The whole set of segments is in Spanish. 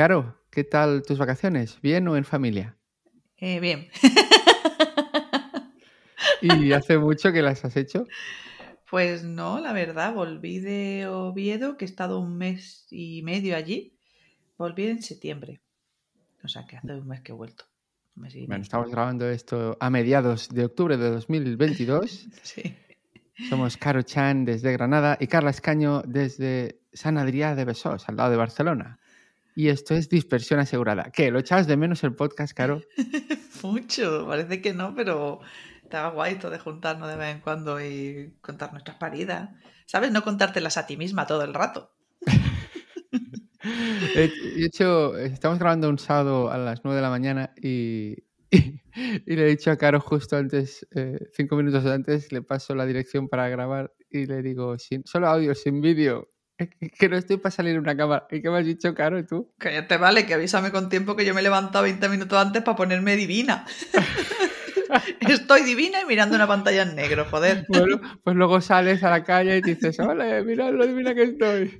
Caro, ¿qué tal tus vacaciones? ¿Bien o en familia? Eh, bien. ¿Y hace mucho que las has hecho? Pues no, la verdad, volví de Oviedo, que he estado un mes y medio allí. Volví en septiembre. O sea, que hace un mes que he vuelto. bueno, estamos grabando esto a mediados de octubre de 2022. sí. Somos Caro Chan desde Granada y Carla Escaño desde San Adrià de Besós, al lado de Barcelona. Y esto es dispersión asegurada. ¿Qué? ¿Lo echabas de menos el podcast, Caro? Mucho, parece que no, pero estaba guay esto de juntarnos de vez en cuando y contar nuestras paridas. ¿Sabes? No contártelas a ti misma todo el rato. de hecho, estamos grabando un sábado a las 9 de la mañana y, y, le he dicho a Caro justo antes, eh, cinco minutos antes, le paso la dirección para grabar y le digo, sin, solo audio, sin vídeo. Que no estoy para salir en una cámara. ¿Y qué me has dicho, Caro, tú? Que ya te vale, que avísame con tiempo que yo me he levantado 20 minutos antes para ponerme divina. Estoy divina y mirando una pantalla en negro, joder. Bueno, pues luego sales a la calle y dices, hola, mira lo divina que estoy.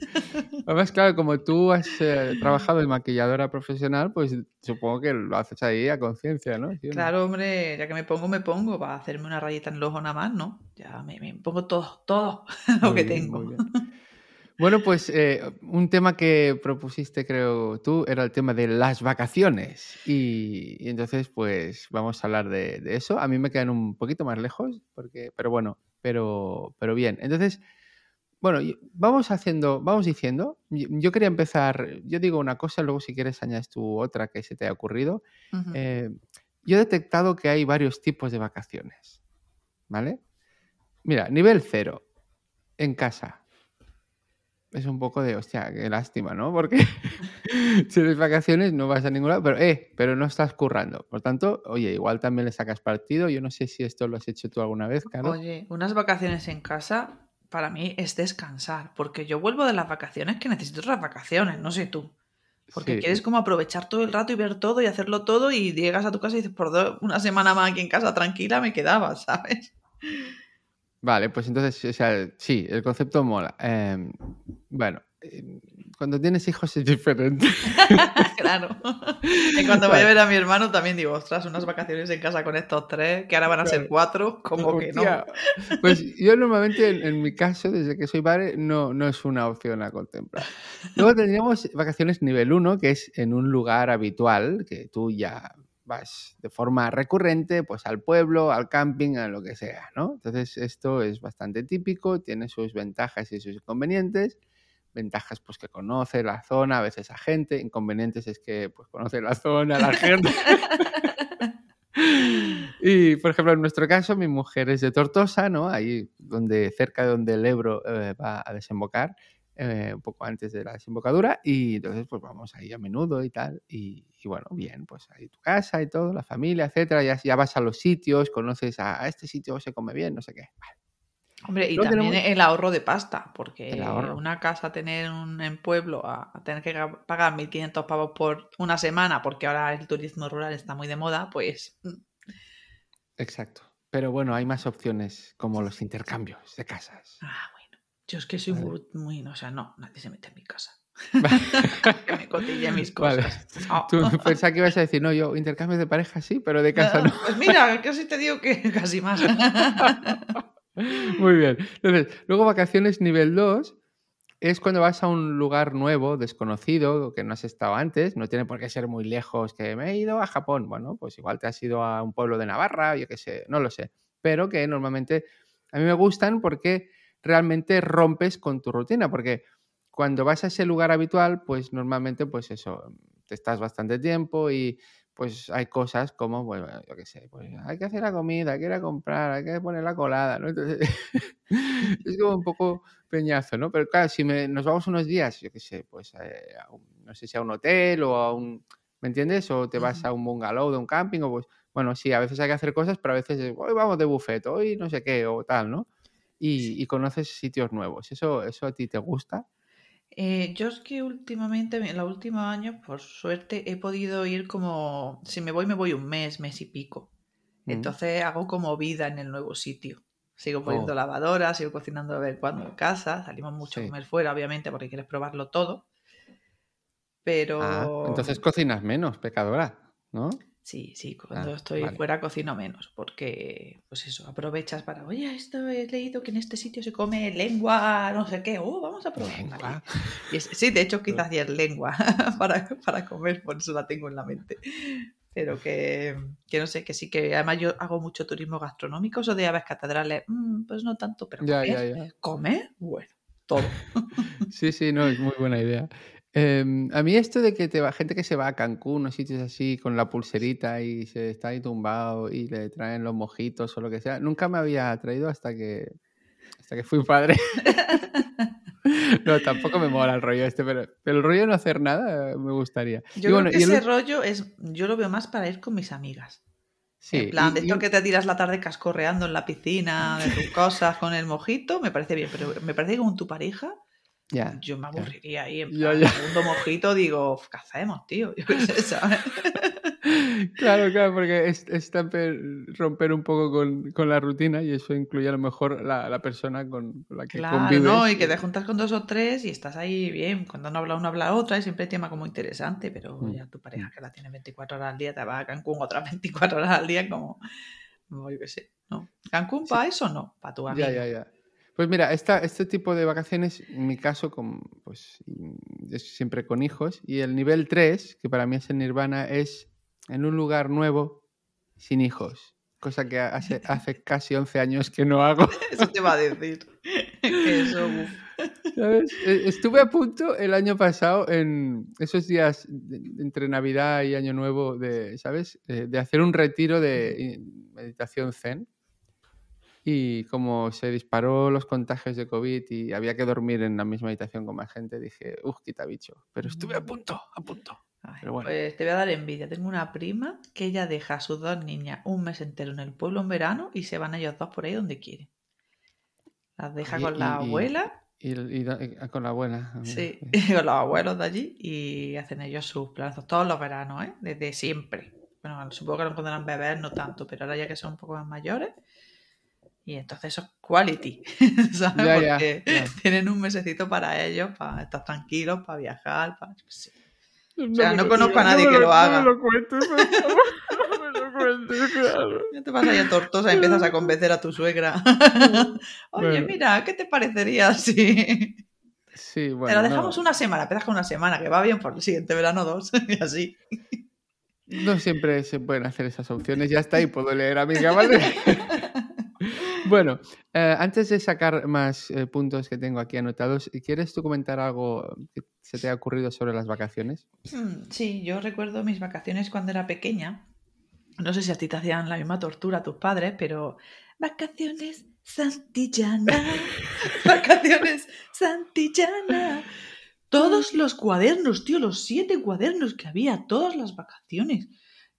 Además, claro, como tú has eh, trabajado de maquilladora profesional, pues supongo que lo haces ahí a conciencia, ¿no? Claro, hombre, ya que me pongo, me pongo. Para hacerme una rayita en el ojo nada más, ¿no? Ya me, pongo todo, todo lo que tengo. Bueno, pues eh, un tema que propusiste, creo tú, era el tema de las vacaciones. Y, entonces, pues vamos a hablar de, eso. A mí me quedan un poquito más lejos, porque, pero bueno, pero, pero bien. Entonces, bueno, vamos haciendo, vamos diciendo. Yo quería empezar, yo digo una cosa, luego si quieres añades tú otra que se te haya ocurrido. Eh, yo he detectado que hay varios tipos de vacaciones. ¿Vale? Mira, nivel cero, en casa es un poco de, hostia, qué lástima, ¿no? Porque si tienes vacaciones no vas a ningún lado, pero, eh, pero no estás currando. Por tanto, oye, igual también le sacas partido. Yo no sé si esto lo has hecho tú alguna vez, Caro. Oye, unas vacaciones en casa para mí es descansar, porque yo vuelvo de las vacaciones que necesito otras vacaciones, no sé tú. Porque quieres como aprovechar todo el rato y ver todo y hacerlo todo y llegas a tu casa y dices, por una semana más aquí en casa tranquila me quedaba, ¿sabes? Vale, pues entonces, o sea, sí, el concepto mola. Em, bueno, em, cuando tienes hijos es diferente. claro. Y cuando voy a ver a mi hermano también digo, ostras, unas vacaciones en casa con estos tres, que ahora van a ser cuatro, como que no. Pues yo normalmente, en, mi caso, desde que soy padre, no, no es una opción a contemplar. Luego tendríamos vacaciones nivel 1, que es en un lugar habitual, que tú ya vas de forma recurrente pues al pueblo, al camping, a lo que sea, ¿no? Entonces esto es bastante típico, tiene sus ventajas y sus inconvenientes. Ventajas pues que conoce la zona, a veces a gente, inconvenientes es que pues conoce la zona, la gente. y por ejemplo en nuestro caso mi mujer es de Tortosa, ¿no? Ahí donde cerca de donde el Ebro eh, va a desembocar eh, un poco antes de la desembocadura y entonces pues vamos ahí a menudo y tal y, bueno, bien, pues ahí tu casa y todo, la familia, etcétera, ya, ya vas a los sitios, conoces a, este sitio se come bien, no sé qué. Hombre, y también el ahorro de pasta, porque una casa tener un, en pueblo a, tener que pagar 1.500 pavos por una semana, porque ahora el turismo rural está muy de moda, pues... Mm. Exacto. Pero bueno, hay más opciones como los intercambios de casas. Ah, yo es que soy muy, o sea, no, nadie se mete en mi casa. que me cotille mis cosas. Oh. Tú pensás que ibas a decir, no, yo intercambio de pareja sí, pero de casa no. Pues mira, casi te digo que casi más. Muy bien. Entonces, luego vacaciones nivel 2 es cuando vas a un lugar nuevo, desconocido, que no has estado antes. No tiene por qué ser muy lejos, que me he ido a Japón. Bueno, pues igual te has ido a un pueblo de Navarra, yo qué sé, no lo sé. Pero que normalmente a mí me gustan porque realmente rompes con tu rutina, porque cuando vas a ese lugar habitual, pues normalmente, pues eso, te estás bastante tiempo y pues hay cosas como, bueno, yo qué sé, pues hay que hacer la comida, hay que ir a comprar, hay que poner la colada, ¿no? Entonces, es como un poco peñazo, ¿no? Pero claro, si nos vamos unos días, yo qué sé, pues eh, no sé si a un hotel o a un, ¿me entiendes? O te vas a un bungalow de un camping o pues, bueno, sí, a veces hay que hacer cosas, pero a veces, hoy vamos de buffet, hoy no sé qué o tal, ¿no? Y, conoces sitios nuevos. ¿Eso, ¿Eso a ti te gusta? Eh, yo es que últimamente, en los últimos años, por suerte, he podido ir como, si me voy, me voy un mes, mes y pico. Mm. Entonces hago como vida en el nuevo sitio. Sigo poniendo oh. lavadora, sigo cocinando a ver cuándo en casa, salimos mucho a comer fuera, obviamente, porque quieres probarlo todo. Pero. Ah, entonces cocinas menos, pecadora, ¿no? Sí, sí, cuando Ah, estoy vale. fuera cocino menos, porque, pues eso, aprovechas para, oye, esto he leído que en este sitio se come lengua, no sé qué, oh, vamos a probar. Lengua. Y es- sí, de hecho, quizás ayer lengua para, para comer, por eso la tengo en la mente. Pero que, que no sé, que sí, que además yo hago mucho turismo gastronómico, eso de aves catedrales, mm, pues no tanto, pero Ya, comer, ya, ya. comer, bueno, todo. Sí, sí, no, es muy buena idea. Em, a mí esto de que te va gente que se va a Cancún o sitios así con la pulserita y se está ahí tumbado y le traen los mojitos o lo que sea, nunca me había atraído hasta que hasta que fui padre. No, tampoco me mola el rollo este, pero, pero el rollo de no hacer nada me gustaría. Yo Y creo bueno, que y el ese rollo es, yo lo veo más para ir con mis amigas. sí, en plan, de y- y esto que te tiras la tarde cascorreando en la piscina de tus cosas con el mojito, me parece bien, pero me parece que con tu pareja yo me aburriría ahí en ya. segundo mojito, digo, ¿qué hacemos, tío? Yo qué sé, ¿sabes? Claro, claro, porque es, es romper un poco con, con la rutina y eso incluye a lo mejor la, la persona con, la que Claro, convives. ¿no? Y que te juntas con dos o tres y estás ahí bien, cuando no habla una, habla otra, y siempre hay tema como interesante, pero Mm, ya tu pareja que la tiene 24 horas al día te va a Cancún otras 24 horas al día, como, como yo qué sé, ¿no? ¿Cancún para eso no? Para tu amigo. Ya, ya, ya. Pues mira, esta, este tipo de vacaciones, en mi caso, con, pues, es siempre con hijos. Y el nivel 3, que para mí es el nirvana, es en un lugar nuevo, sin hijos. Cosa que hace, hace casi 11 años que no hago. Eso te va a decir. que eso. E- Estuve a punto el año pasado, en esos días de- entre Navidad y Año Nuevo, de, ¿sabes? Eh, de hacer un retiro de meditación zen. Y como se disparó los contagios de COVID y había que dormir en la misma habitación con más gente, dije, uff, quita bicho. Pero estuve a punto, a punto. Ay, Pero bueno. Pues te voy a dar envidia. Tengo una prima que ella deja a sus dos niñas un mes entero en el pueblo en verano y se van ellos dos por ahí donde quieren. Las deja con la y- abuela, Y, con la abuela. sí, sí. con los abuelos de allí y hacen ellos sus plazos todos los veranos, ¿eh? Desde siempre. Bueno, supongo que cuando eran bebés no tanto, pero ahora ya que son un poco más mayores. Y entonces eso es quality, ¿sabes? Ya, ya, Porque ya. tienen un mesecito para ellos, para estar tranquilos, para viajar, para... No sea, no conozco a nadie que lo haga. No me lo cuentes, por favor. No me lo cuentes, claro. Ya te vas allá tortosa y empiezas a convencer a tu suegra. Oye, Bueno. mira, ¿qué te parecería si Sí, bueno. te la no. dejamos una semana? Empiezas con una semana, que va bien por el siguiente verano dos, y así. No siempre se pueden hacer esas opciones. Ya está ahí, puedo leer a mi ¿vale? Bueno, eh, antes de sacar más eh, puntos que tengo aquí anotados, ¿quieres tú comentar algo que se te ha ocurrido sobre las vacaciones? Mm, Sí, yo recuerdo mis vacaciones cuando era pequeña. No sé si a ti te hacían la misma tortura tus padres, pero vacaciones Santillana, vacaciones Santillana. Todos los cuadernos, tío, los siete cuadernos que había, todas las vacaciones.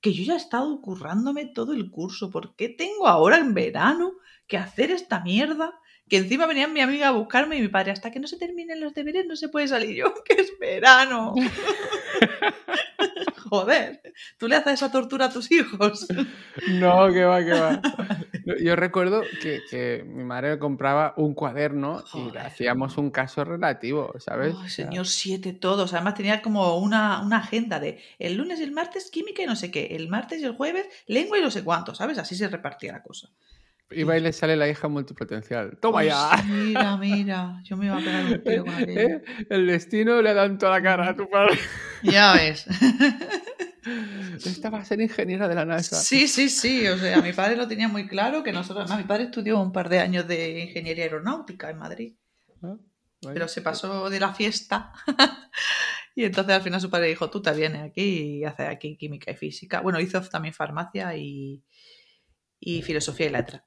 Que yo ya he estado currándome todo el curso. ¿Por qué tengo ahora en verano que hacer esta mierda? Que encima venía mi amiga a buscarme y mi padre, hasta que no se terminen los deberes no se puede salir. Yo, que es verano. Joder, ¿tú le haces esa tortura a tus hijos? No, que va, que va. Yo recuerdo que, que mi madre compraba un cuaderno y le hacíamos un caso relativo, ¿sabes? Ay, O sea, señor, siete todos. Además tenía como una, una agenda de el lunes y el martes química y no sé qué, el martes y el jueves lengua y no sé cuánto, ¿sabes? Así se repartía la cosa. Iba y le sale la hija multipotencial. ¡Toma ya! Mira, mira, yo me iba a pegar un tiro con aquello. ¿Eh? El destino le da en toda la cara a tu padre. Ya ves. Esta va a ser ingeniera de la NASA. Sí, sí, sí. O sea, mi padre lo tenía muy claro que nosotros, además, mi padre estudió un par de años de ingeniería aeronáutica en Madrid. Ah, pero se pasó de la fiesta. y entonces al final su padre dijo, tú te vienes aquí y haces aquí química y física. Bueno, hizo también farmacia y, y filosofía y letras.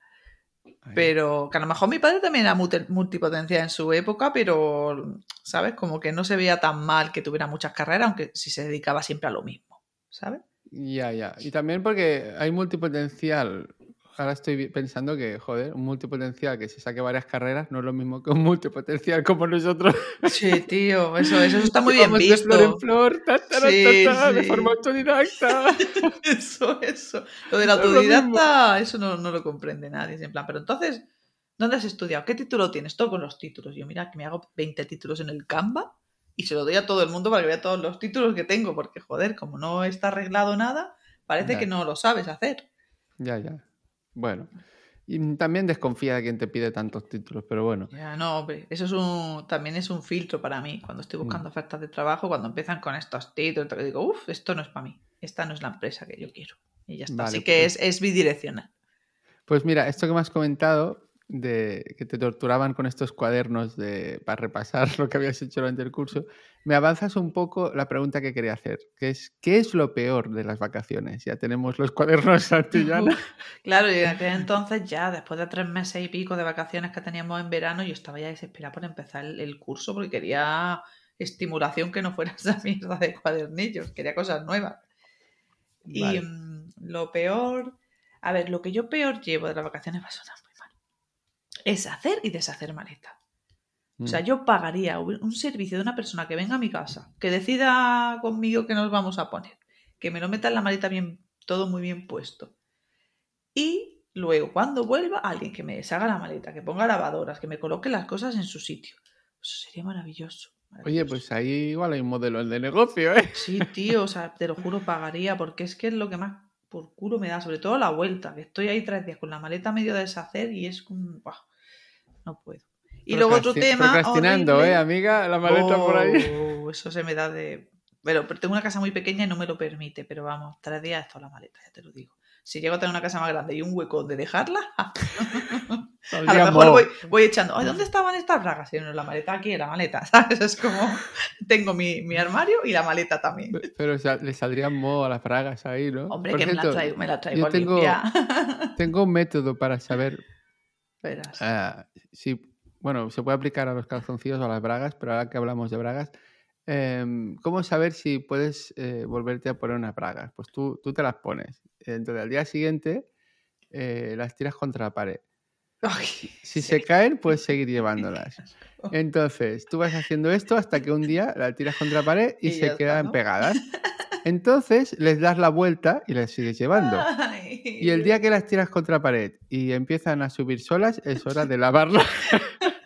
Pero que a lo mejor mi padre también era multi- multipotencia en su época, pero, ¿sabes? Como que no se veía tan mal que tuviera muchas carreras, aunque si se dedicaba siempre a lo mismo, ¿sabes? Ya, ya. Y también porque hay multipotencial. Ahora estoy pensando que, joder, un multipotencial que se saque varias carreras no es lo mismo que un multipotencial como nosotros. Sí, tío, eso, eso está muy bien Vamos de flor en visto. flor, ta, ta, ta, Sí, ta, de sí. forma autodidacta. Eso, eso. Lo del autodidacta, eso no, no lo comprende nadie. Es en plan, pero entonces, ¿dónde has estudiado? ¿Qué título tienes? Todo con los títulos. Yo, mira, que me hago 20 títulos en el Canva y se lo doy a todo el mundo para que vea todos los títulos que tengo, porque joder, como no está arreglado nada, parece que no lo sabes hacer. Ya, ya. Bueno. Y también desconfía de quien te pide tantos títulos, pero bueno. Ya, no, hombre, eso es un, también es un filtro para mí. Cuando estoy buscando mm. ofertas de trabajo, cuando empiezan con estos títulos, digo, uff, esto no es para mí. Esta no es la empresa que yo quiero. Y ya está. Así que pues es, es bidireccional. Pues mira, esto que me has comentado, de que te torturaban con estos cuadernos de, para repasar lo que habías hecho durante el curso, me avanzas un poco la pregunta que quería hacer, que es, ¿qué es lo peor de las vacaciones? Ya tenemos los cuadernos Santillana. claro, y entonces ya, después de tres meses y pico de vacaciones que teníamos en verano, yo estaba ya desesperada por empezar el, curso porque quería estimulación que no fuera esa mierda de cuadernillos, quería cosas nuevas. Y mm, lo peor, a ver, lo que yo peor llevo de las vacaciones va a sonar es hacer y deshacer maleta. O sea, mm. yo pagaría un servicio de una persona que venga a mi casa, que decida conmigo que nos vamos a poner, que me lo meta en la maleta bien, todo muy bien puesto. Y luego, cuando vuelva, alguien que me deshaga la maleta, que ponga lavadoras, que me coloque las cosas en su sitio. Eso sería maravilloso. Oye, pues ahí igual hay un modelo de negocio, ¿eh? Sí, tío, o sea, te lo juro, pagaría, porque es que es lo que más por culo me da, sobre todo la vuelta, que estoy ahí tres días con la maleta medio de deshacer y es un no puedo. Y luego otro tema. Procrastinando, ¿eh, amiga? La maleta por ahí. Oh, eso se me da de. Pero, tengo una casa muy pequeña y no me lo permite, pero vamos, tres días esto la maleta, ya te lo digo. Si llego a tener una casa más grande y un hueco de dejarla, a lo mejor voy, echando, Ay, ¿dónde estaban estas bragas? Y no, la maleta aquí, la maleta, ¿sabes? Es como, tengo mi, mi armario y la maleta también. Pero le saldrían moho a las bragas ahí, ¿no? Hombre, que me la traigo, me la traigo yo tengo, tengo un método para saber Ah, sí, bueno, se puede aplicar a los calzoncillos o a las bragas, pero ahora que hablamos de bragas, em, ¿cómo saber si puedes eh, volverte a poner unas bragas? Pues tú, tú te las pones. Entonces al día siguiente eh, las tiras contra la pared. si se caen, puedes seguir llevándolas. Entonces, tú vas haciendo esto hasta que un día la tiras contra la pared y, se quedan pegadas. Entonces les das la vuelta y las sigues llevando. y el día que las tiras contra pared y empiezan a subir solas, es hora de lavarlas.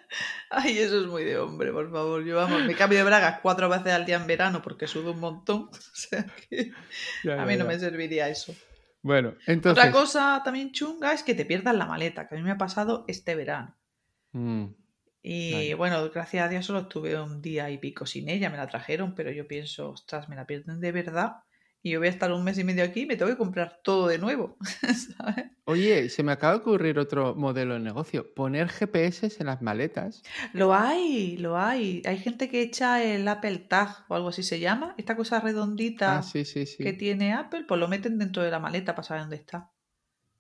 Ay, eso es muy de hombre, por favor. Yo vamos, me cambio de bragas cuatro veces al día en verano porque sudo un montón. O sea que a mí no me serviría eso. Bueno, entonces. Otra cosa también chunga es que te pierdas la maleta, que a mí me ha pasado este verano. Mm, y bueno, gracias a Dios solo estuve un día y pico sin ella, me la trajeron, pero yo pienso, ostras, me la pierden de verdad y yo voy a estar un mes y medio aquí y me tengo que comprar todo de nuevo. Oye, se me acaba de ocurrir otro modelo de negocio, poner GPS en las maletas. Lo hay, lo hay. Hay gente que echa el Apple Tag o algo así se llama, esta cosa redondita ah, que tiene Apple, pues lo meten dentro de la maleta para saber dónde está.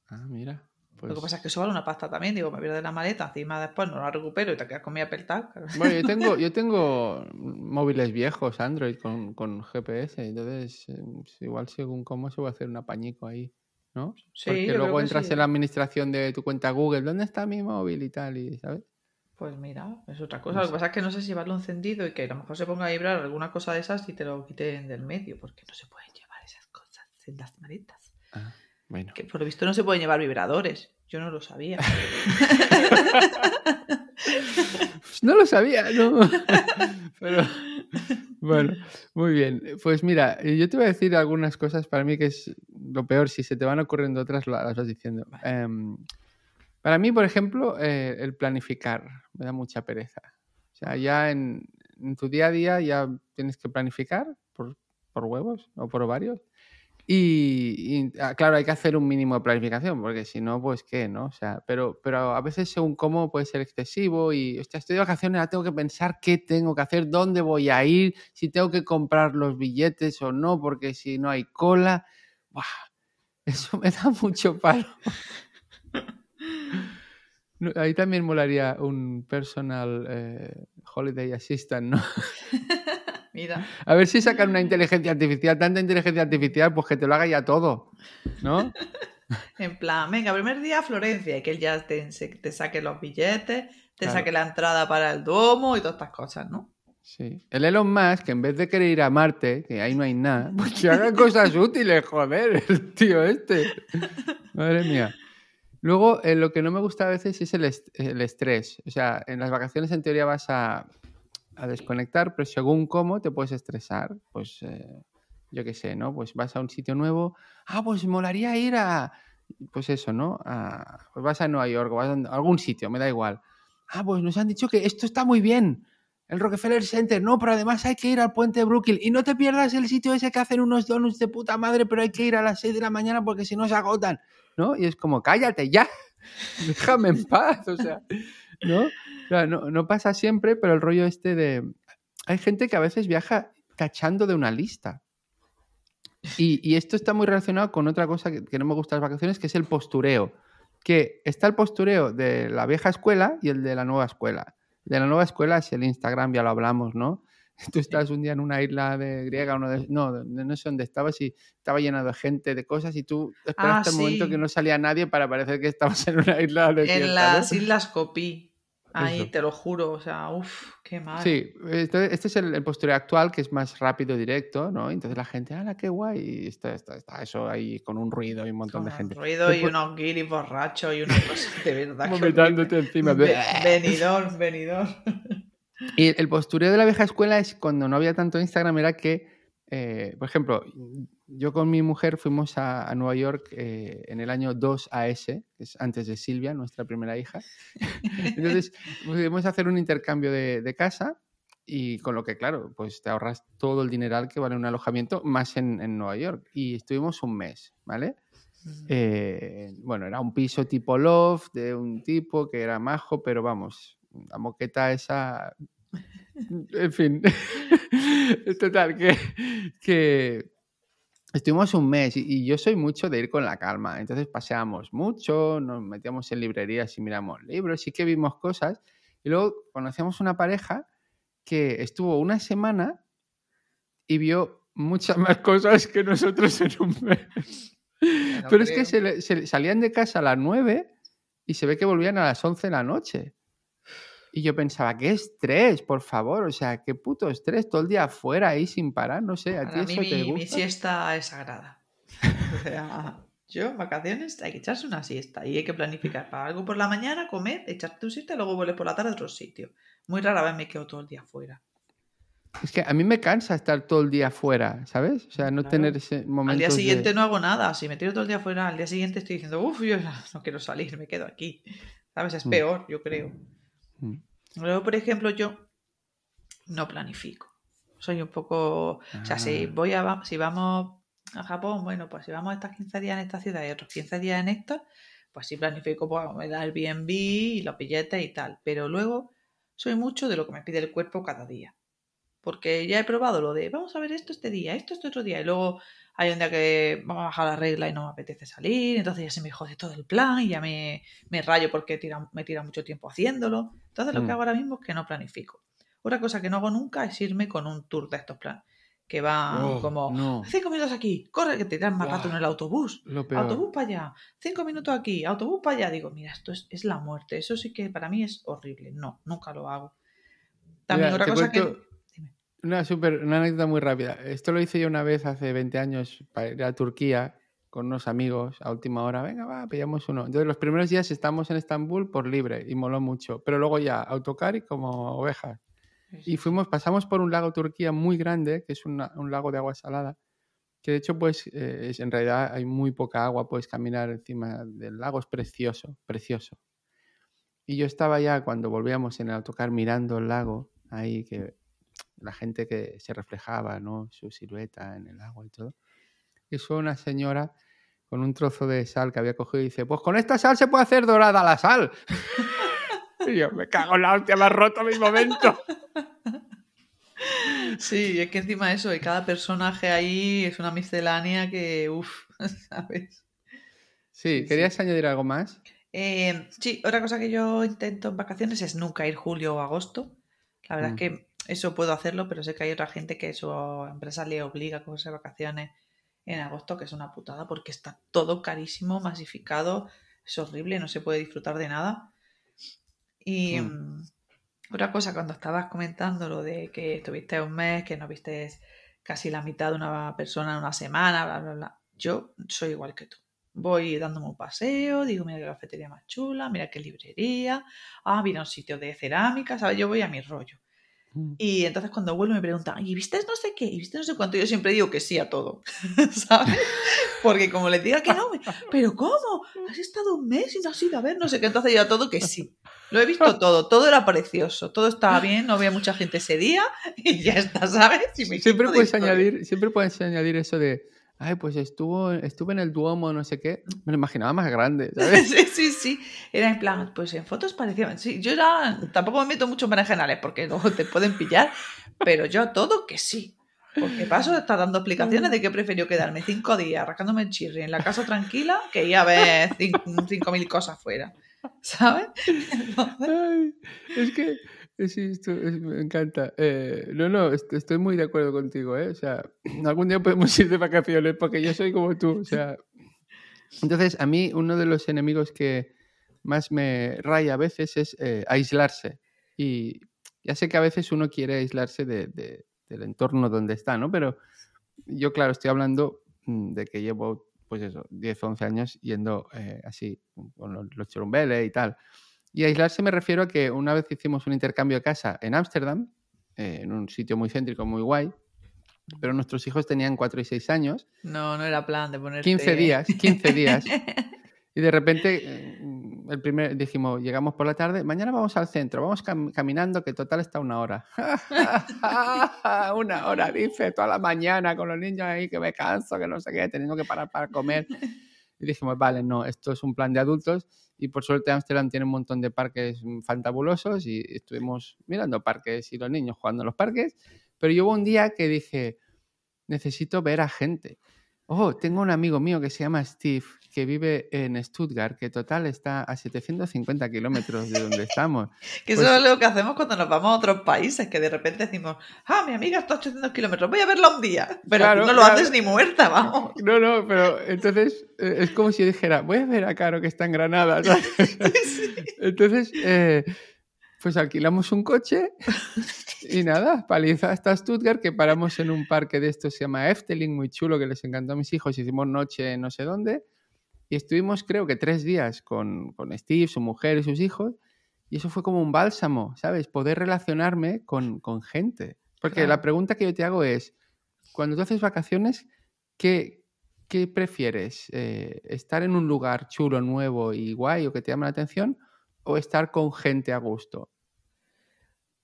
Ah, mira. Lo que pues pasa es que eso vale una pasta también. Digo, me pierdo la maleta, encima después no la recupero y te quedas con mi Apple Tag. Bueno, yo tengo, yo tengo móviles viejos, Android, con, con GPS. Entonces, eh, igual según cómo se va a hacer un apañico ahí. ¿no? Sí, Porque luego entras en la administración de tu cuenta Google, ¿dónde está mi móvil y tal? Y, ¿sabes? Pues mira, es otra cosa. Lo que pasa es que no sé si llevarlo encendido y que a lo mejor se ponga a vibrar alguna cosa de esas y te lo quiten del medio, porque no se pueden llevar esas cosas en las maletas. Ah. Que por lo visto no se pueden llevar vibradores. Yo no lo sabía. no lo sabía, ¿no? Pero bueno, muy bien. Pues mira, yo te voy a decir algunas cosas para mí que es lo peor. Si se te van ocurriendo otras, las vas diciendo. Em, para mí, por ejemplo, eh, el planificar me da mucha pereza. O sea, ya en, tu día a día ya tienes que planificar por, por huevos o por varios. Y, ah, claro, hay que hacer un mínimo de planificación, porque si no, pues qué, ¿no? O sea, pero, pero a veces según cómo puede ser excesivo y, hostia, estoy de vacaciones, ahora tengo que pensar qué tengo que hacer, dónde voy a ir, si tengo que comprar los billetes o no, porque si no hay cola. ¡buah! Eso me da mucho palo. Ahí también molaría un personal eh, holiday assistant, ¿no? A ver si sacan una inteligencia artificial, tanta inteligencia artificial, pues que te lo haga ya todo, ¿no? en plan, venga, primer día a Florencia, y que él ya te, saque los billetes, te saque la entrada para el domo y todas estas cosas, ¿no? Sí. El Elon Musk, que en vez de querer ir a Marte, que ahí no hay nada, pues que haga cosas útiles, joder, el tío este. Madre mía. Luego, eh, lo que no me gusta a veces es el, el, estrés. O sea, en las vacaciones en teoría vas a, a desconectar, pero según cómo te puedes estresar. Pues eh, yo qué sé, ¿no? Pues vas a un sitio nuevo, ah, pues molaría ir a, pues eso, ¿no? A, pues vas a Nueva York, vas a algún sitio, me da igual. Ah, pues nos han dicho que esto está muy bien, el Rockefeller Center, no, pero además hay que ir al puente de Brooklyn y no te pierdas el sitio ese que hacen unos donuts de puta madre, pero hay que ir a las 6 de la mañana porque si no se agotan, ¿no? Y es como, cállate ya, déjame en paz, o sea, ¿no? no, no pasa siempre, pero el rollo este de... Hay gente que a veces viaja tachando de una lista. Y, esto está muy relacionado con otra cosa que, no me gusta las vacaciones, que es el postureo. Que está el postureo de la vieja escuela y el de la nueva escuela. De la nueva escuela es el Instagram, ya lo hablamos, ¿no? Tú estás un día en una isla de griega, de, no, no sé dónde estabas y estaba llena de gente, de cosas y tú esperaste el ah, momento que no salía nadie para parecer que estabas en una isla de En las Islas Copí. Ahí, te lo juro, o sea, uff, qué mal. Sí, este, este es el, postureo actual que es más rápido, directo, ¿no? Entonces la gente, ¡ah, qué guay! Y está, está, está, eso ahí con un ruido y un montón de gente. Un ruido y unos guiris borrachos y una cosa de verdad. Vomitándote encima. venidor, venidor. Y el postureo de la vieja escuela es cuando no había tanto Instagram, era que, eh, por ejemplo, yo con mi mujer fuimos a, Nueva York eh, en el año 2 AS, que es antes de Silvia, nuestra primera hija. Entonces, pudimos hacer un intercambio de, casa y con lo que, claro, pues te ahorras todo el dineral que vale un alojamiento más en, Nueva York. Y estuvimos un mes, ¿vale? Eh, bueno, era un piso tipo loft de un tipo que era majo, pero vamos, la moqueta esa... En fin, total, que, que Estuvimos un mes y, yo soy mucho de ir con la calma. Entonces paseamos mucho, nos metíamos en librerías y miramos libros, sí que vimos cosas. Y luego conocíamos una pareja que estuvo una semana y vio muchas más cosas que nosotros en un mes. Pero es que se, salían de casa a las 9 y se ve que volvían a las 11 de la noche. Y yo pensaba, qué estrés, por favor, o sea, qué puto estrés, todo el día afuera ahí sin parar, no sé, ¿a ti eso te gusta? Mi siesta es sagrada. O sea, yo, vacaciones, hay que echarse una siesta y hay que planificar para algo por la mañana, comer, echarte tu siesta y luego vuelves por la tarde a otro sitio. Muy rara vez me quedo todo el día afuera. Es que a mí me cansa estar todo el día afuera, ¿sabes? O sea, no tener ese momento. Al día siguiente no hago nada. Si me tiro todo el día afuera, al día siguiente estoy diciendo, uff, yo no quiero salir, me quedo aquí. ¿Sabes? Es mm. peor, yo creo. Mm. Luego, por ejemplo, yo no planifico. Soy un poco. O sea, si ah. voy a si vamos a Japón, bueno, pues si vamos estas 15 días en esta ciudad y otros 15 días en esta, pues sí planifico pues, el Airbnb y los billetes y tal. Pero luego soy mucho de lo que me pide el cuerpo cada día. Porque ya he probado lo de vamos a ver esto este día, esto este otro día, y luego hay un día que vamos a bajar la regla y no me apetece salir, entonces ya se me jode todo el plan y ya me, rayo porque me tira mucho tiempo haciéndolo. Entonces lo que mm. hago ahora mismo es que no planifico. Otra cosa que no hago nunca es irme con un tour de estos planes. Que va oh, como cinco minutos aquí, corre que te das más rato en el autobús. Autobús para allá, cinco minutos aquí, autobús para allá. Digo, mira, esto es, la muerte. Eso sí que para mí es horrible. No, nunca lo hago. También otra cosa que una, super, una anécdota muy rápida. Esto lo hice yo una vez hace 20 años para ir a Turquía con unos amigos a última hora. Venga, va, pillamos uno. Entonces, los primeros días estamos en Estambul por libre y moló mucho. Pero luego ya, autocar y como ovejas. Y fuimos, pasamos por un lago Turquía muy grande, que es un lago de agua salada, que de hecho, pues, eh, es, en realidad hay muy poca agua, puedes caminar encima del lago, es precioso, precioso. Y yo estaba ya cuando volvíamos en el autocar mirando el lago, ahí que la gente que se reflejaba, ¿no? Su silueta en el agua y todo. Y fue una señora con un trozo de sal que había cogido y dice, pues con esta sal se puede hacer dorada la sal. y yo, me cago en la hostia, me ha roto mi momento. Sí, es que encima eso, y cada personaje ahí es una miscelánea que, uff, ¿sabes? Sí, ¿querías añadir algo más? Eh, sí, otra cosa que yo intento en vacaciones es nunca ir julio o agosto. La verdad es mm. que eso puedo hacerlo, pero sé que hay otra gente que su empresa le obliga a cogerse vacaciones en agosto, que es una putada, porque está todo carísimo, masificado, es horrible, no se puede disfrutar de nada. Y hmm. mm, otra cosa, cuando estabas comentando lo de que estuviste un mes, que no viste casi la mitad de una persona en una semana, bla, bla, bla, yo soy igual que tú. Voy dándome un paseo, digo, mira qué cafetería más chula, mira qué librería, ah, mira un sitio de cerámica, ¿sabes? Yo voy a mi rollo. Y entonces cuando vuelvo me preguntan, ¿y viste no sé qué? ¿Y viste no sé cuánto? Yo siempre digo que sí a todo, ¿sabes? Porque como les diga que no, me, ¿pero cómo? ¿Has estado un mes y no has ido a ver no sé qué? Entonces yo a todo que sí. Lo he visto todo, todo era precioso, todo estaba bien, no había mucha gente ese día y ya está, ¿sabes? Y me Siempre puedes, añadir, siempre puedes añadir eso de, ay, pues estuvo, estuve en el Duomo, no sé qué. Me lo imaginaba más grande, ¿sabes? Sí, sí, sí. Era en plan, pues en fotos parecían. Sí, yo era, tampoco me meto mucho en berenjenales porque luego te pueden pillar, pero yo todo que sí. Porque paso está dando explicaciones de que prefiero quedarme cinco días rascándome el chirri en la casa tranquila que ir a ver cinco, cinco mil cosas fuera. ¿Sabes? Entonces, Ay, es que sí, esto es- me encanta. Eh, no, no, est- estoy muy de acuerdo contigo, ¿eh? O sea, algún día podemos ir de vacaciones porque yo soy como tú, o sea. Entonces, a mí uno de los enemigos que más me raya a veces es eh, aislarse. Y ya sé que a veces uno quiere aislarse de- de- del entorno donde está, ¿no? Pero yo, claro, estoy hablando mm, de que llevo, pues eso, 10, 11 años yendo eh, así, con los, los churumbeles y tal. Y aislarse me refiero a que una vez hicimos un intercambio de casa en Ámsterdam, eh, en un sitio muy céntrico, muy guay, pero nuestros hijos tenían 4 y 6 años, no, no era plan de ponerte. 15 días, 15 días, y de repente eh, el primer, dijimos, llegamos por la tarde, mañana vamos al centro, vamos cam- caminando, que total está una hora. una hora, dice, toda la mañana con los niños ahí, que me canso, que no sé qué, teniendo que parar para comer. Y dijimos, vale, no, esto es un plan de adultos y por suerte Ámsterdam tiene un montón de parques fantabulosos y estuvimos mirando parques y los niños jugando en los parques, pero yo hubo un día que dije, necesito ver a gente. Oh, tengo un amigo mío que se llama Steve, que vive en Stuttgart, que total está a 750 kilómetros de donde estamos. Que Pues- eso es lo que hacemos cuando nos vamos a otros países, que de repente decimos, ah, mi amiga está a 800 kilómetros, voy a verla un día. Pero Claro, no lo claro. haces ni muerta, vamos. No, no, pero entonces eh, es como si yo dijera, voy a ver a Caro que está en Granada. ¿sabes? Entonces, eh, pues alquilamos un coche y nada, paliza hasta Stuttgart, que paramos en un parque de estos, se llama Efteling, muy chulo, que les encantó a mis hijos, hicimos noche no sé dónde, y estuvimos creo que tres días con, con Steve, su mujer y sus hijos, y eso fue como un bálsamo, ¿sabes? Poder relacionarme con, con gente. Porque la pregunta que yo te hago es, cuando tú haces vacaciones, ¿qué, qué prefieres? Eh, ¿Estar en un lugar chulo, nuevo y guay o que te llame la atención? ¿O estar con gente a gusto?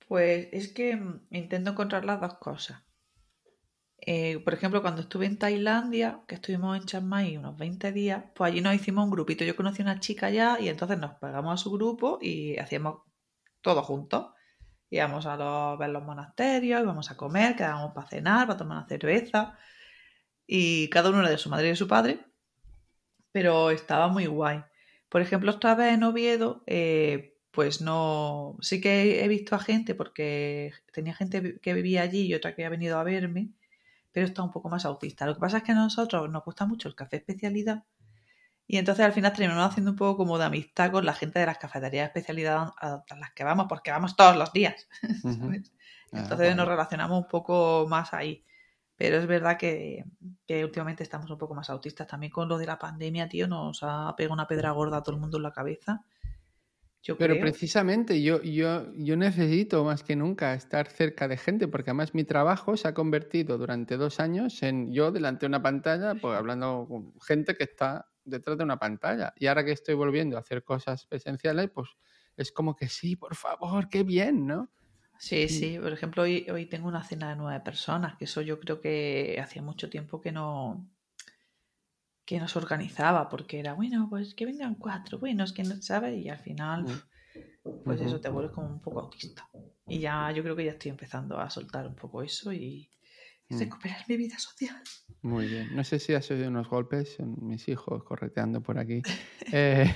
Pues es que mm, intento encontrar las dos cosas. Eh, por ejemplo, cuando estuve en Tailandia, que estuvimos en Chiang Mai unos 20 días, pues allí nos hicimos un grupito. Yo conocí a una chica ya y entonces nos pegamos a su grupo y hacíamos todo juntos. Íbamos a los- ver los monasterios, íbamos a comer, quedábamos para cenar, para tomar una cerveza. Y cada uno era de su madre y de su padre, pero estaba muy guay. Por ejemplo, esta vez en Oviedo, eh, pues no. Sí que he visto a gente, porque tenía gente que vivía allí y otra que ha venido a verme, pero está un poco más autista. Lo que pasa es que a nosotros nos gusta mucho el café especialidad y entonces al final terminamos haciendo un poco como de amistad con la gente de las cafeterías de especialidad a, las que vamos, porque vamos todos los días. Ah, Entonces nos relacionamos un poco más ahí. Pero es verdad que, que últimamente estamos un poco más autistas. También con lo de la pandemia, tío, nos ha pegado una pedra gorda a todo el mundo en la cabeza. Yo Pero creo. precisamente yo, yo, yo necesito más que nunca estar cerca de gente, porque además mi trabajo se ha convertido durante dos años en yo delante de una pantalla, pues hablando con gente que está detrás de una pantalla. Y ahora que estoy volviendo a hacer cosas presenciales, pues es como que sí, por favor, qué bien, ¿no? Sí, sí. Por ejemplo, hoy, hoy tengo una cena de nueve personas, que eso yo creo que hacía mucho tiempo que no que no se organizaba, porque era, bueno, pues que vengan cuatro, bueno, es que no, ¿sabes? Y al final, pues Ujú. eso te vuelves como un poco autista. Y ya yo creo que ya estoy empezando a soltar un poco eso y y Mm. recuperar mi vida social. Muy bien. No sé si has oído unos golpes, son mis hijos correteando por aquí. Eh,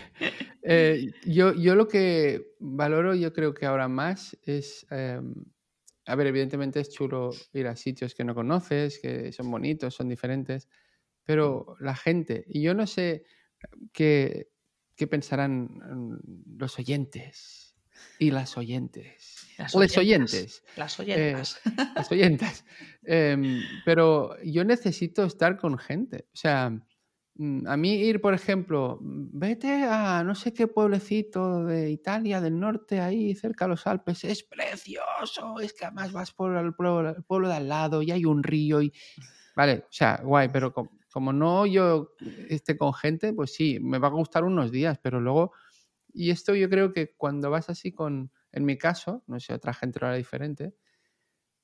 eh, yo, yo lo que valoro, yo creo que ahora más es, em, a ver, evidentemente es chulo ir a sitios que no conoces, que son bonitos, son diferentes, pero la gente, y yo no sé qué, qué pensarán mm, los oyentes y las oyentes, Las o les oyentas. oyentes Las oyentas. las oyentas. Em, pero yo necesito estar con gente. O sea, mm, a mí ir, por ejemplo, vete a no sé qué pueblecito de Italia del norte, ahí cerca de los Alpes, es precioso, es que además vas por el pueblo, el pueblo de al lado y hay un río y... Vale, o sea, guay, pero como, como no yo esté con gente, pues sí, me va a gustar unos días, pero luego... Y esto yo creo que cuando vas así con, en mi caso, no sé, otra gente lo hará diferente,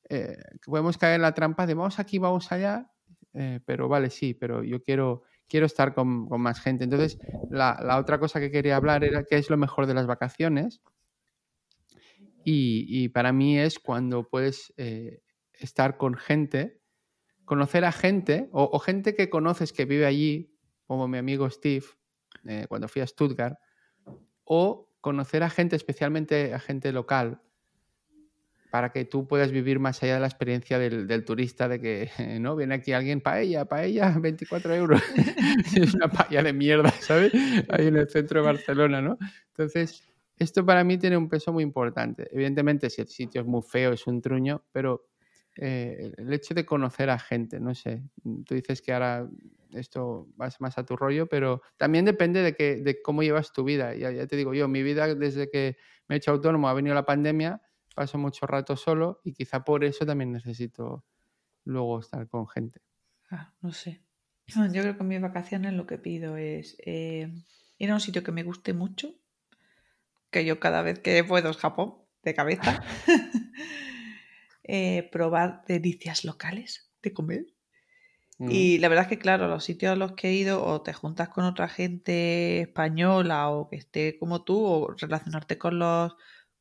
eh, podemos caer en la trampa de vamos aquí, vamos allá, eh, pero vale, sí, pero yo quiero, quiero estar con, más gente. Entonces, la, otra cosa que quería hablar era qué es lo mejor de las vacaciones. Y, para mí es cuando puedes eh, estar con gente, conocer a gente o, gente que conoces que vive allí, como mi amigo Steve, cuando fui a Stuttgart, o conocer a gente, especialmente a gente local, para que tú puedas vivir más allá de la experiencia del, turista de que, ¿no? Viene aquí alguien, paella, paella, 24 euros. es una paella de mierda, ¿sabes? Ahí en el centro de Barcelona, ¿no? Entonces, esto para mí tiene un peso muy importante. Evidentemente, si el sitio es muy feo, es un truño, pero eh, el hecho de conocer a gente, no sé, tú dices que ahora esto vas más a tu rollo, pero también depende de, que, de cómo llevas tu vida. Ya, ya te digo yo, mi vida desde que me he hecho autónomo ha venido la pandemia paso mucho rato solo y quizá por eso también necesito luego estar con gente. Ah, no sé. Yo creo que en mis vacaciones lo que pido es eh, ir a un sitio que me guste mucho, que yo cada vez que puedo es Japón, de cabeza, eh, probar delicias locales de comer. Y la verdad es que, claro, los sitios a los que he ido, o te juntas con otra gente española o que esté como tú, o relacionarte con los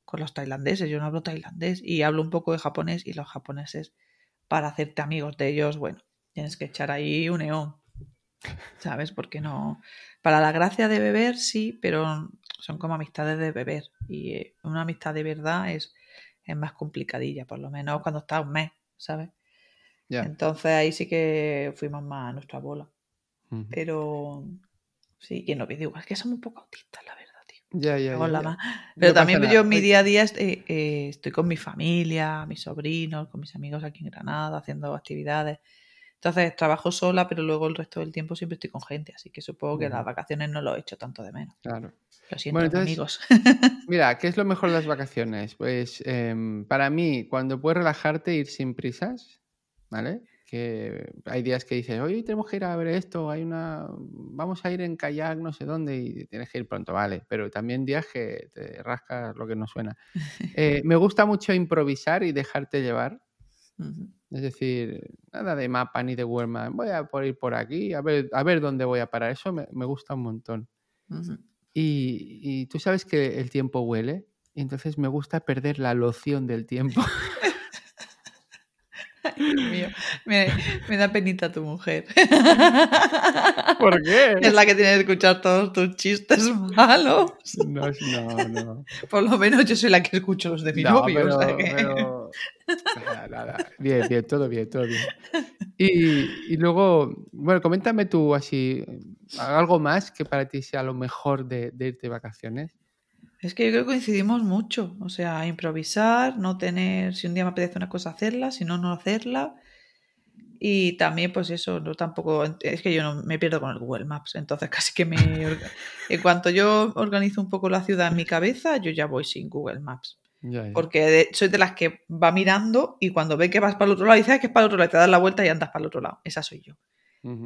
con los tailandeses. Yo no hablo tailandés y hablo un poco de japonés y los japoneses, para hacerte amigos de ellos, bueno, tienes que echar ahí un neón. ¿Sabes? Porque no. Para la gracia de beber, sí, pero son como amistades de beber. Y eh, una amistad de verdad es, es más complicadilla, por lo menos cuando está un mes, ¿sabes? Entonces ahí sí que fuimos más a nuestra bola. Pero sí, y en los videos, es que somos un poco autistas, la verdad. Ya, ya, Pero también yo en mi día a día eh, eh, estoy con mi familia, mis sobrinos, con mis amigos aquí en Granada, haciendo actividades. Entonces trabajo sola, pero luego el resto del tiempo siempre estoy con gente, así que supongo que las vacaciones no lo he hecho tanto de menos. Claro. Lo siento, amigos. mira, ¿qué es lo mejor de las vacaciones? Pues em, para mí, cuando puedes relajarte, ir sin prisas, ¿vale? que hay días que dices, hoy tenemos que ir a ver esto, hay una, vamos a ir en kayak no sé dónde y tienes que ir pronto, vale, pero también días que te rascas lo que no suena. Eh, me gusta mucho improvisar y dejarte llevar. Es decir, nada de mapa ni de Google voy a por ir por aquí, a ver, a ver dónde voy a parar. Eso me, gusta un montón. y, y tú sabes que el tiempo huele, y entonces me gusta perder la loción del tiempo. mío. Me, da penita tu mujer. ¿Por qué? Es la que tiene que escuchar todos tus chistes malos. No, no, no. Por lo menos yo soy la que escucho los de mi novio. Nada, nada. Bien, bien, todo bien, todo bien. Y, y, luego, bueno, coméntame tú así, algo más que para ti sea lo mejor de, de irte de vacaciones. Es que yo creo que coincidimos mucho. O sea, improvisar, no tener, si un día me apetece una cosa, hacerla, si no, no hacerla. Y también, pues eso, no tampoco. Es que yo no me pierdo con el Google Maps. Entonces, casi que me. en cuanto yo organizo un poco la ciudad en mi cabeza, yo ya voy sin Google Maps. Porque soy de las que va mirando y cuando ve que vas para el otro lado, dice que es para el otro lado, te das la vuelta y andas para el otro lado. Esa soy yo.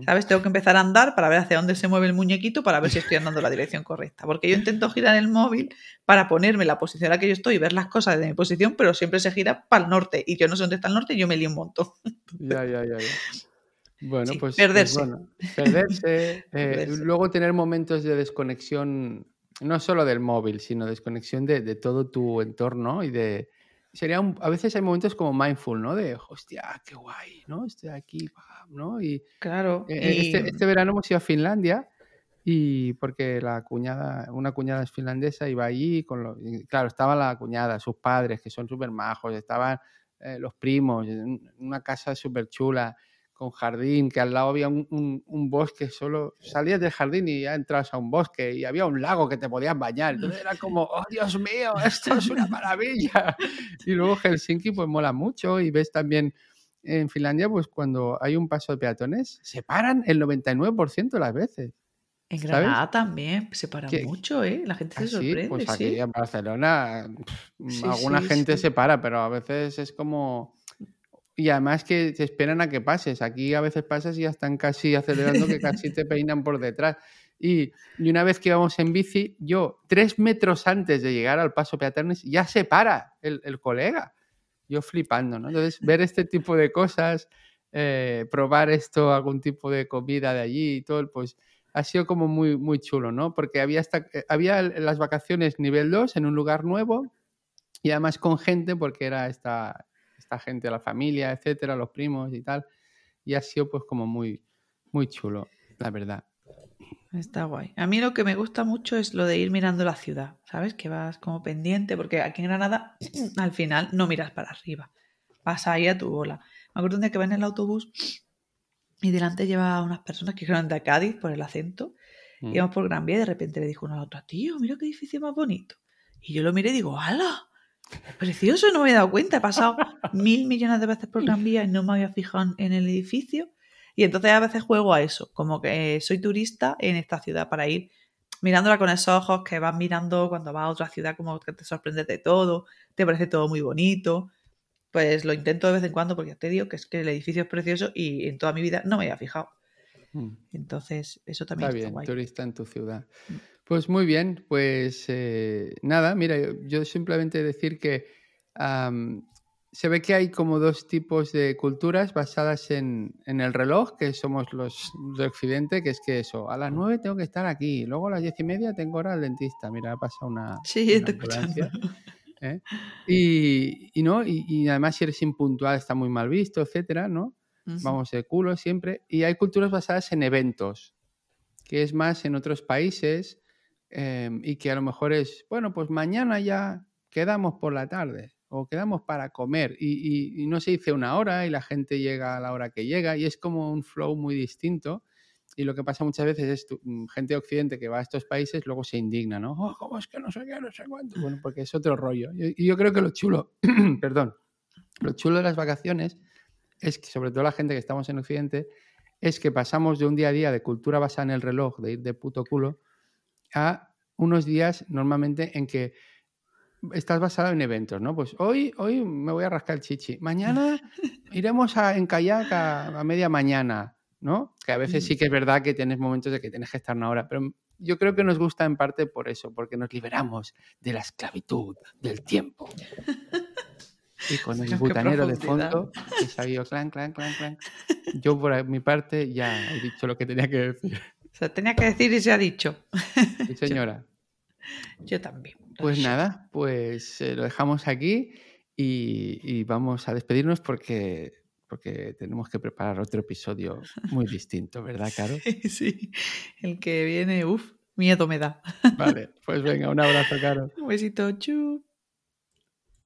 ¿Sabes? Tengo que empezar a andar para ver hacia dónde se mueve el muñequito para ver si estoy andando en la dirección correcta. Porque yo intento girar el móvil para ponerme la posición en la que yo estoy y ver las cosas desde mi posición, pero siempre se gira para el norte. Y yo no sé dónde está el norte y yo me lío un montón. Ya, ya, ya. Bueno, pues, pues. Perderse. perderse. Eh, luego tener momentos de desconexión, no solo del móvil, sino desconexión de, de todo tu entorno y de, sería a veces hay momentos como mindful, ¿no? De, hostia, qué guay, ¿no? Estoy aquí, ¿no? Y claro. E, e, este, este, verano hemos ido a Finlandia y porque la cuñada, una cuñada es finlandesa, iba allí con los, claro, estaba la cuñada, sus padres, que son súper majos, estaban eh, los primos, una casa súper chula con jardín, que al lado había un, bosque, solo salías del jardín y ya entras a un bosque y había un lago que te podías bañar. Entonces era como, oh Dios mío, esto es una maravilla. Y luego Helsinki pues mola mucho y ves también en Finlandia, pues cuando hay un paso de peatones, se paran el 99% de las veces. En Granada también se para mucho, ¿eh? La gente se ¿Ah, sorprende. Pues aquí en Barcelona alguna gente se para, pero a veces es como... Y además que te esperan a que pases. Aquí a veces pasas y ya están casi acelerando que casi te peinan por detrás. Y, una vez que íbamos en bici, yo, tres metros antes de llegar al paso peatones, ya se para el, el colega. Yo flipando, ¿no? Entonces, ver este tipo de cosas, eh, probar esto, algún tipo de comida de allí y todo, pues ha sido como muy, muy chulo, ¿no? Porque había, hasta, eh, había las vacaciones nivel 2 en un lugar nuevo y además con gente, porque era esta, esta gente, la familia, etcétera, los primos y tal. Y ha sido pues como muy, muy chulo, la verdad. Está guay. A mí lo que me gusta mucho es lo de ir mirando la ciudad, ¿sabes? Que vas como pendiente, porque aquí en Granada al final no miras para arriba, vas ahí a tu bola. Me acuerdo un día que va en el autobús y delante lleva unas personas que eran de Cádiz por el acento. Mm. Íbamos por Gran Vía y de repente le dijo uno a la otra, tío, mira qué edificio más bonito. Y yo lo miré y digo, ¡hala! Precioso, no me había dado cuenta. He pasado mil millones de veces por Gran Vía y no me había fijado en el edificio. Y entonces a veces juego a eso, como que soy turista en esta ciudad para ir mirándola con esos ojos que vas mirando cuando vas a otra ciudad, como que te sorprendes de todo, te parece todo muy bonito pues lo intento de vez en cuando porque te digo que es que el edificio es precioso y en toda mi vida no me había fijado. Mm. Entonces, eso también está, bien, turista en tu ciudad. Mm. Pues muy bien, pues eh, nada, mira, yo, simplemente decir que se ve que hay como dos tipos de culturas basadas en, el reloj, que somos los de Occidente, que es que eso, a las nueve tengo que estar aquí, luego a las diez y media tengo hora al dentista. Mira, ha pasado una. Sí, una. ¿eh? Y, ¿no? Y, además si eres impuntual está muy mal visto, etcétera, ¿no? Vamos de culo siempre. Y hay culturas basadas en eventos, que es más en otros países em, y que a lo mejor es, bueno, pues mañana ya quedamos por la tarde o quedamos para comer y, no se dice una hora y la gente llega a la hora que llega y es como un flow muy distinto y lo que pasa muchas veces es tu, mm, gente de Occidente que va a estos países luego se indigna, ¿no? Oh, ¿Cómo es que no sé qué, no sé cuánto? Bueno, porque es otro rollo. Y yo, creo que lo chulo, perdón, lo chulo de las vacaciones es que, sobre todo la gente que estamos en Occidente, es que pasamos de un día a día de cultura basada en el reloj, de ir de puto culo, a unos días normalmente en que estás basado en eventos, ¿no? Pues hoy, hoy me voy a rascar el chichi. Mañana iremos a, en kayak a media mañana. ¿no? Que a veces mm. sí que es verdad que tienes momentos de que tienes que estar una hora, pero yo creo que nos gusta en parte por eso, porque nos liberamos de la esclavitud del tiempo. Y con el butanero de fondo, que salió clan, clan, clan, clan. Yo por mi parte ya he dicho lo que tenía que decir. Se tenía que decir y se ha dicho. Sí, señora. Yo, también. Pues nada, pues eh, lo dejamos aquí y, y, vamos a despedirnos porque porque tenemos que preparar otro episodio muy distinto, ¿verdad, Caro? Sí, el que viene, uff, miedo me da. Vale, pues venga, un abrazo, Caro. Un besito, chu.